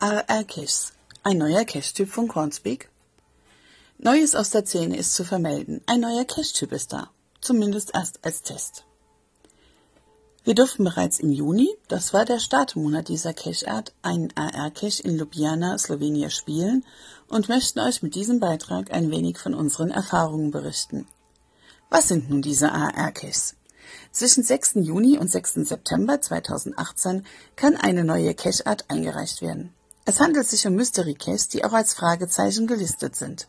AR-Caches. Ein neuer Cache-Typ von Cornspeak. Neues aus der Szene ist zu vermelden. Ein neuer Cache-Typ ist da. Zumindest erst als Test. Wir durften bereits im Juni, das war der Startmonat dieser Cache-Art, einen AR-Cache in Ljubljana, Slowenien spielen und möchten euch mit diesem Beitrag ein wenig von unseren Erfahrungen berichten. Was sind nun diese AR-Caches? Zwischen 6. Juni und 6. September 2018 kann eine neue Cache-Art eingereicht werden. Es handelt sich um Mystery Caches, die auch als Fragezeichen gelistet sind.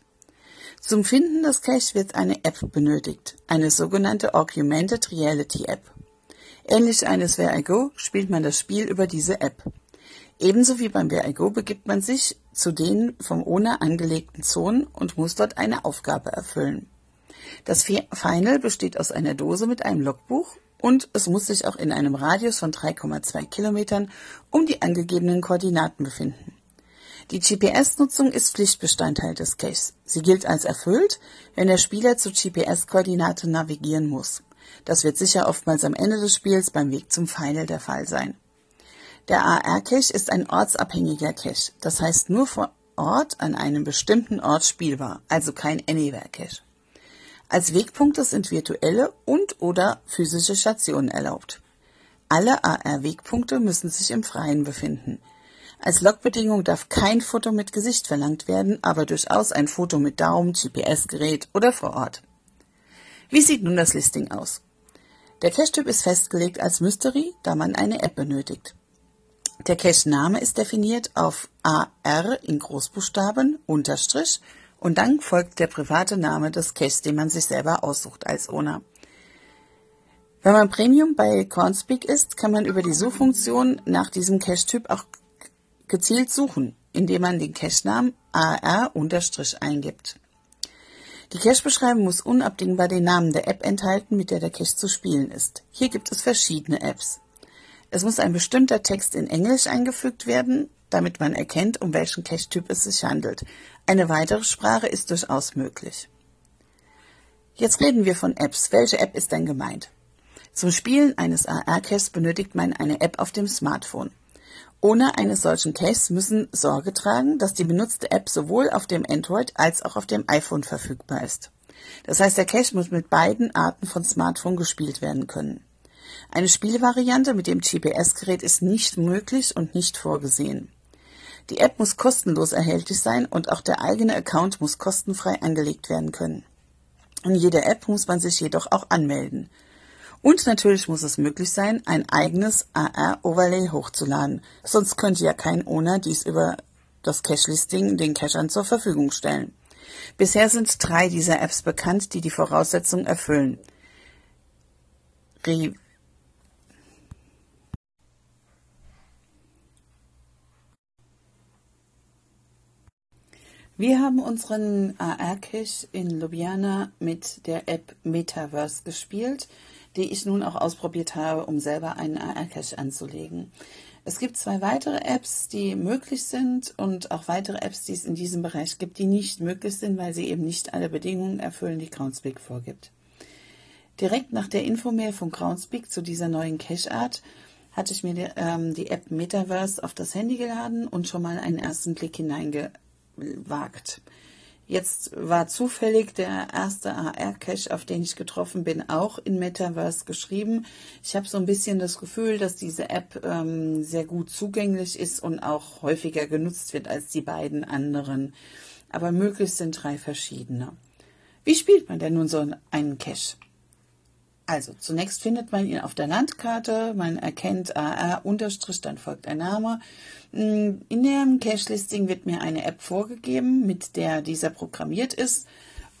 Zum Finden des Cache wird eine App benötigt, eine sogenannte Augmented Reality App. Ähnlich eines Where I Go spielt man das Spiel über diese App. Ebenso wie beim Where I Go begibt man sich zu den vom Owner angelegten Zonen und muss dort eine Aufgabe erfüllen. Das Final besteht aus einer Dose mit einem Logbuch und es muss sich auch in einem Radius von 3,2 Kilometern um die angegebenen Koordinaten befinden. Die GPS-Nutzung ist Pflichtbestandteil des Caches. Sie gilt als erfüllt, wenn der Spieler zur GPS-Koordinate navigieren muss. Das wird sicher oftmals am Ende des Spiels beim Weg zum Final der Fall sein. Der AR-Cache ist ein ortsabhängiger Cache, das heißt nur vor Ort an einem bestimmten Ort spielbar, also kein Anywhere-Cache. Als Wegpunkte sind virtuelle und/oder physische Stationen erlaubt. Alle AR-Wegpunkte müssen sich im Freien befinden. Als Logbedingung darf kein Foto mit Gesicht verlangt werden, aber durchaus ein Foto mit Daumen, GPS-Gerät oder vor Ort. Wie sieht nun das Listing aus? Der Cache-Typ ist festgelegt als Mystery, da man eine App benötigt. Der Cache-Name ist definiert auf AR in Großbuchstaben, Unterstrich und dann folgt der private Name des Caches, den man sich selber aussucht als Owner. Wenn man Premium bei Cornspeak ist, kann man über die Suchfunktion nach diesem Cache-Typ auch gezielt suchen, indem man den Cache-Namen AR- eingibt. Die Cache-Beschreibung muss unabdingbar den Namen der App enthalten, mit der der Cache zu spielen ist. Hier gibt es verschiedene Apps. Es muss ein bestimmter Text in Englisch eingefügt werden, damit man erkennt, um welchen Cache-Typ es sich handelt. Eine weitere Sprache ist durchaus möglich. Jetzt reden wir von Apps. Welche App ist denn gemeint? Zum Spielen eines AR-Caches benötigt man eine App auf dem Smartphone. Ohne eines solchen Caches müssen Sorge tragen, dass die benutzte App sowohl auf dem Android als auch auf dem iPhone verfügbar ist. Das heißt, der Cache muss mit beiden Arten von Smartphone gespielt werden können. Eine Spielvariante mit dem GPS-Gerät ist nicht möglich und nicht vorgesehen. Die App muss kostenlos erhältlich sein und auch der eigene Account muss kostenfrei angelegt werden können. In jeder App muss man sich jedoch auch anmelden. Und natürlich muss es möglich sein, ein eigenes AR-Overlay hochzuladen. Sonst könnte ja kein Owner dies über das Cache-Listing den Cachern zur Verfügung stellen. Bisher sind drei dieser Apps bekannt, die die Voraussetzungen erfüllen. Re Wir haben unseren AR-Cache in Ljubljana mit der App Metaverse gespielt, die ich nun auch ausprobiert habe, um selber einen AR-Cache anzulegen. Es gibt zwei weitere Apps, die möglich sind und auch weitere Apps, die es in diesem Bereich gibt, die nicht möglich sind, weil sie eben nicht alle Bedingungen erfüllen, die Groundspeak vorgibt. Direkt nach der Infomail von Groundspeak zu dieser neuen Cache-Art hatte ich mir die, ähm, die App Metaverse auf das Handy geladen und schon mal einen ersten Blick hineinge wagt. Jetzt war zufällig der erste AR-Cache, auf den ich getroffen bin, auch in Metaverse geschrieben. Ich habe so ein bisschen das Gefühl, dass diese App ähm, sehr gut zugänglich ist und auch häufiger genutzt wird als die beiden anderen. Aber möglich sind drei verschiedene. Wie spielt man denn nun so einen Cache? Also zunächst findet man ihn auf der Landkarte, man erkennt AR unterstrich, dann folgt ein Name. Mm, in dem Cache-Listing wird mir eine App vorgegeben, mit der dieser programmiert ist.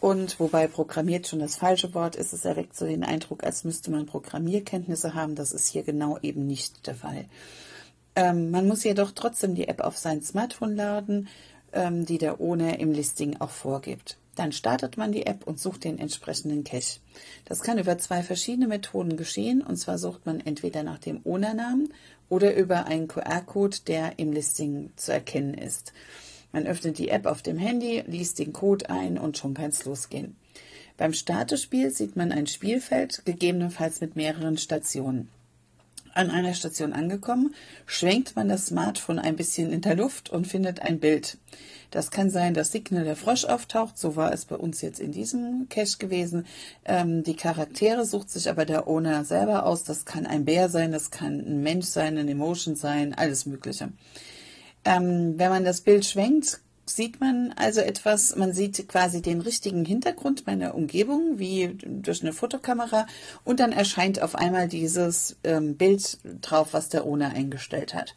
Und wobei programmiert schon das falsche Wort ist, es erweckt so den Eindruck, als müsste man Programmierkenntnisse haben. Das ist hier genau eben nicht der Fall. Ähm, man muss jedoch trotzdem die App auf sein Smartphone laden, ähm, die der ohne im Listing auch vorgibt. Dann startet man die App und sucht den entsprechenden Cache. Das kann über zwei verschiedene Methoden geschehen. Und zwar sucht man entweder nach dem Ownernamen oder über einen QR-Code, der im Listing zu erkennen ist. Man öffnet die App auf dem Handy, liest den Code ein und schon kann es losgehen. Beim Startespiel sieht man ein Spielfeld, gegebenenfalls mit mehreren Stationen. An einer Station angekommen, schwenkt man das Smartphone ein bisschen in der Luft und findet ein Bild. Das kann sein, dass Signal der Frosch auftaucht, so war es bei uns jetzt in diesem Cache gewesen. Ähm, die Charaktere sucht sich aber der Owner selber aus. Das kann ein Bär sein, das kann ein Mensch sein, ein Emotion sein, alles Mögliche. Ähm, wenn man das Bild schwenkt, sieht man also etwas, man sieht quasi den richtigen Hintergrund meiner Umgebung, wie durch eine Fotokamera, und dann erscheint auf einmal dieses ähm, Bild drauf, was der Owner eingestellt hat.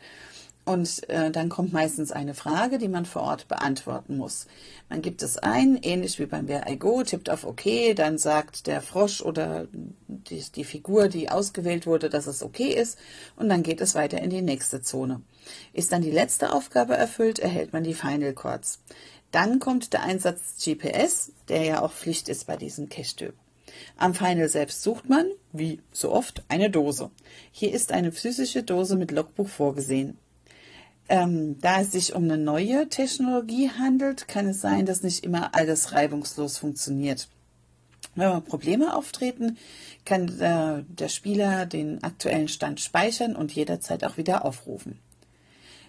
Und äh, dann kommt meistens eine Frage, die man vor Ort beantworten muss. Man gibt es ein, ähnlich wie beim Where I Go, tippt auf OK, dann sagt der Frosch oder die, die Figur, die ausgewählt wurde, dass es okay ist, und dann geht es weiter in die nächste Zone. Ist dann die letzte Aufgabe erfüllt, erhält man die Final Chords. Dann kommt der Einsatz GPS, der ja auch Pflicht ist bei diesem Cache-Typ. Am Final selbst sucht man, wie so oft, eine Dose. Hier ist eine physische Dose mit Logbuch vorgesehen. Ähm, da es sich um eine neue Technologie handelt, kann es sein, dass nicht immer alles reibungslos funktioniert. Wenn Probleme auftreten, kann äh, der Spieler den aktuellen Stand speichern und jederzeit auch wieder aufrufen.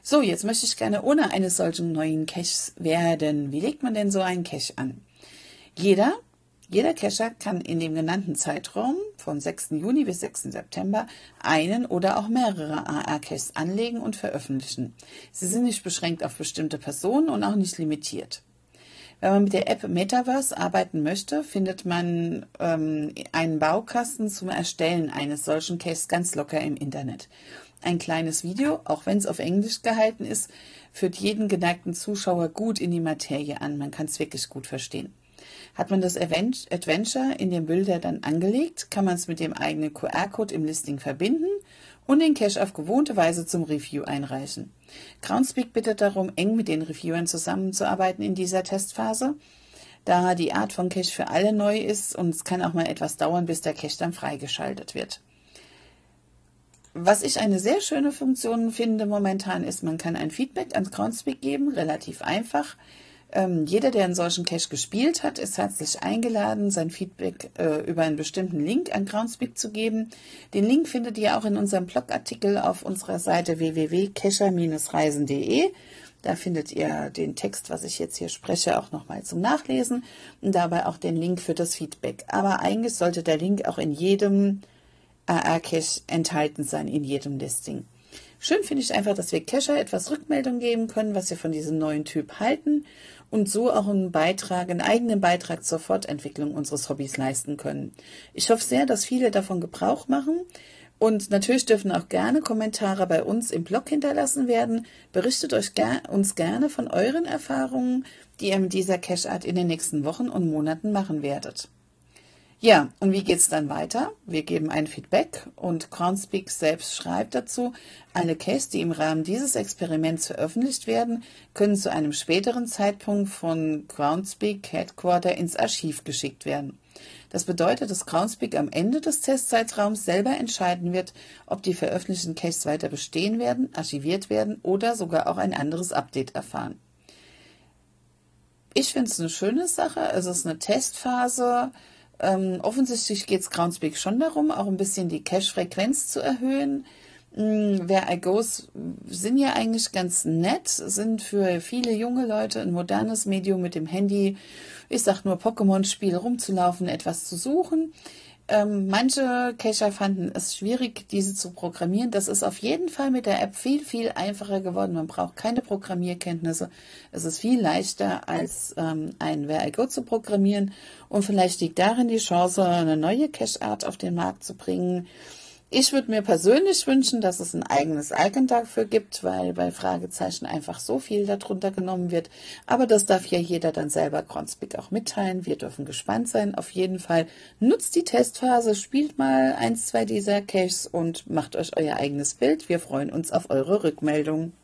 So, jetzt möchte ich gerne ohne eines solchen neuen Caches werden. Wie legt man denn so einen Cache an? Jeder jeder Cacher kann in dem genannten Zeitraum von 6. Juni bis 6. September einen oder auch mehrere AR-Caches anlegen und veröffentlichen. Sie sind nicht beschränkt auf bestimmte Personen und auch nicht limitiert. Wenn man mit der App Metaverse arbeiten möchte, findet man ähm, einen Baukasten zum Erstellen eines solchen Caches ganz locker im Internet. Ein kleines Video, auch wenn es auf Englisch gehalten ist, führt jeden geneigten Zuschauer gut in die Materie an. Man kann es wirklich gut verstehen. Hat man das Adventure in den Bilder dann angelegt, kann man es mit dem eigenen QR-Code im Listing verbinden und den Cache auf gewohnte Weise zum Review einreichen. Groundspeak bittet darum, eng mit den Reviewern zusammenzuarbeiten in dieser Testphase, da die Art von Cache für alle neu ist und es kann auch mal etwas dauern, bis der Cache dann freigeschaltet wird. Was ich eine sehr schöne Funktion finde momentan ist, man kann ein Feedback ans Groundspeak geben, relativ einfach. Ähm, jeder, der einen solchen Cache gespielt hat, ist herzlich eingeladen, sein Feedback äh, über einen bestimmten Link an Groundspeak zu geben. Den Link findet ihr auch in unserem Blogartikel auf unserer Seite www.cacher-reisen.de. Da findet ihr den Text, was ich jetzt hier spreche, auch nochmal zum Nachlesen und dabei auch den Link für das Feedback. Aber eigentlich sollte der Link auch in jedem AR-Cache enthalten sein, in jedem Listing. Schön finde ich einfach, dass wir Cacher etwas Rückmeldung geben können, was wir von diesem neuen Typ halten und so auch einen Beitrag, einen eigenen Beitrag zur Fortentwicklung unseres Hobbys leisten können. Ich hoffe sehr, dass viele davon Gebrauch machen. Und natürlich dürfen auch gerne Kommentare bei uns im Blog hinterlassen werden. Berichtet euch ger uns gerne von euren Erfahrungen, die ihr mit dieser Cache-Art in den nächsten Wochen und Monaten machen werdet. Ja, und wie geht's dann weiter? Wir geben ein Feedback und Groundspeak selbst schreibt dazu, alle Cases, die im Rahmen dieses Experiments veröffentlicht werden, können zu einem späteren Zeitpunkt von Groundspeak Headquarter ins Archiv geschickt werden. Das bedeutet, dass Groundspeak am Ende des Testzeitraums selber entscheiden wird, ob die veröffentlichten Caches weiter bestehen werden, archiviert werden oder sogar auch ein anderes Update erfahren. Ich finde es eine schöne Sache. Es ist eine Testphase ähm, offensichtlich geht es Groundspeak schon darum, auch ein bisschen die Cache-Frequenz zu erhöhen. Hm, Where I Goes sind ja eigentlich ganz nett, sind für viele junge Leute ein modernes Medium mit dem Handy. Ich sag nur Pokémon-Spiel rumzulaufen, etwas zu suchen. Ähm, manche Cacher fanden es schwierig, diese zu programmieren. Das ist auf jeden Fall mit der App viel, viel einfacher geworden. Man braucht keine Programmierkenntnisse. Es ist viel leichter, als ähm, ein Where I Go zu programmieren. Und vielleicht liegt darin die Chance, eine neue Cache-Art auf den Markt zu bringen ich würde mir persönlich wünschen, dass es ein eigenes Icon dafür gibt, weil bei Fragezeichen einfach so viel darunter genommen wird. Aber das darf ja jeder dann selber Groundspeak auch mitteilen. Wir dürfen gespannt sein. Auf jeden Fall nutzt die Testphase, spielt mal eins, zwei dieser Caches und macht euch euer eigenes Bild. Wir freuen uns auf eure Rückmeldung.